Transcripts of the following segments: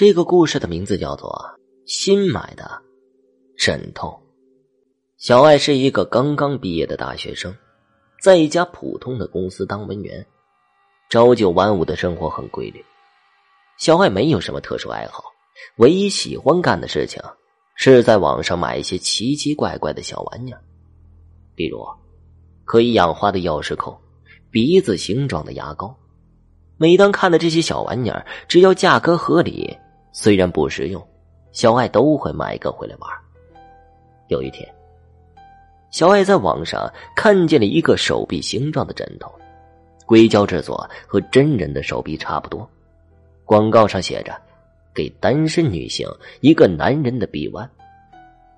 这个故事的名字叫做《新买的枕头》。小艾是一个刚刚毕业的大学生，在一家普通的公司当文员，朝九晚五的生活很规律。小艾没有什么特殊爱好，唯一喜欢干的事情是在网上买一些奇奇怪怪的小玩意儿，比如可以养花的钥匙扣、鼻子形状的牙膏。每当看到这些小玩意儿，只要价格合理，虽然不实用，小爱都会买一个回来玩。有一天，小爱在网上看见了一个手臂形状的枕头，硅胶制作，和真人的手臂差不多。广告上写着：“给单身女性一个男人的臂弯。”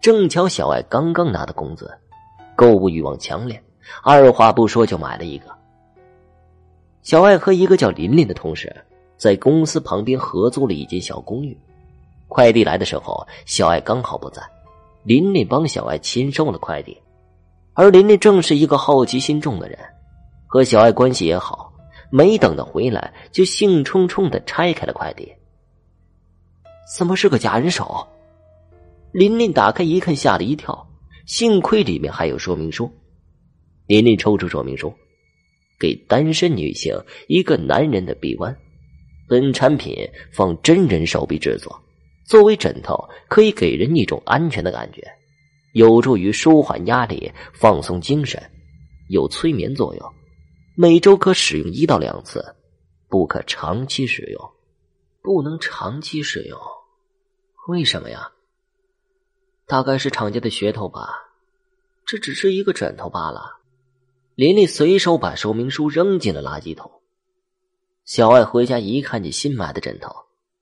正巧小爱刚刚拿的工资，购物欲望强烈，二话不说就买了一个。小爱和一个叫琳琳的同事在公司旁边合租了一间小公寓。快递来的时候，小爱刚好不在，琳琳帮小爱签收了快递。而琳琳正是一个好奇心重的人，和小爱关系也好，没等她回来，就兴冲冲的拆开了快递。怎么是个假人手？琳琳打开一看，吓了一跳，幸亏里面还有说明书。琳琳抽出说明书。给单身女性一个男人的臂弯，本产品仿真人手臂制作，作为枕头可以给人一种安全的感觉，有助于舒缓压力、放松精神，有催眠作用。每周可使用一到两次，不可长期使用，不能长期使用，为什么呀？大概是厂家的噱头吧，这只是一个枕头罢了。琳琳随手把说明书扔进了垃圾桶。小爱回家一看见新买的枕头，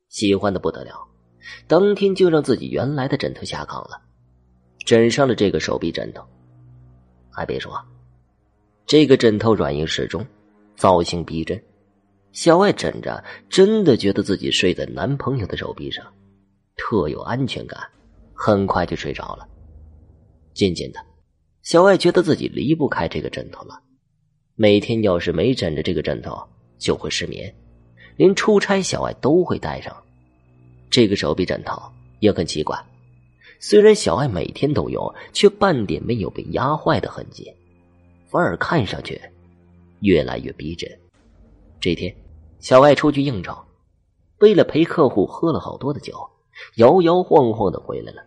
喜欢的不得了，当天就让自己原来的枕头下岗了，枕上了这个手臂枕头。还别说，这个枕头软硬适中，造型逼真，小爱枕着真的觉得自己睡在男朋友的手臂上，特有安全感，很快就睡着了。渐渐的。小爱觉得自己离不开这个枕头了，每天要是没枕着这个枕头，就会失眠，连出差小爱都会带上。这个手臂枕头也很奇怪，虽然小爱每天都用，却半点没有被压坏的痕迹，反而看上去越来越逼真。这天，小爱出去应酬，为了陪客户喝了好多的酒，摇摇晃晃的回来了，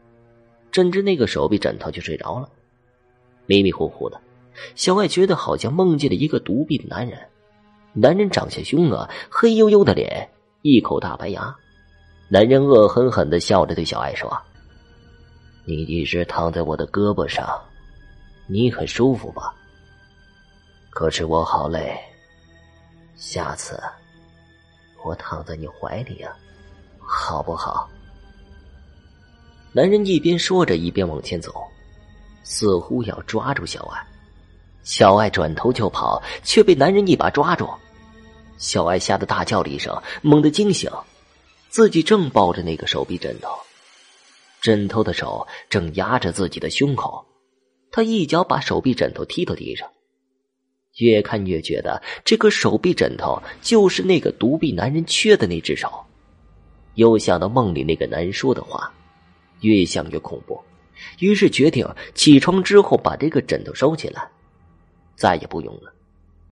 枕着那个手臂枕头就睡着了。迷迷糊糊的，小爱觉得好像梦见了一个独臂的男人。男人长相凶恶，黑黝黝的脸，一口大白牙。男人恶狠狠的笑着对小爱说：“你一直躺在我的胳膊上，你很舒服吧？可是我好累。下次我躺在你怀里啊，好不好？”男人一边说着，一边往前走。似乎要抓住小爱，小爱转头就跑，却被男人一把抓住。小爱吓得大叫了一声，猛地惊醒，自己正抱着那个手臂枕头，枕头的手正压着自己的胸口。他一脚把手臂枕头踢到地上，越看越觉得这个手臂枕头就是那个独臂男人缺的那只手。又想到梦里那个男人说的话，越想越恐怖。于是决定起床之后把这个枕头收起来，再也不用了。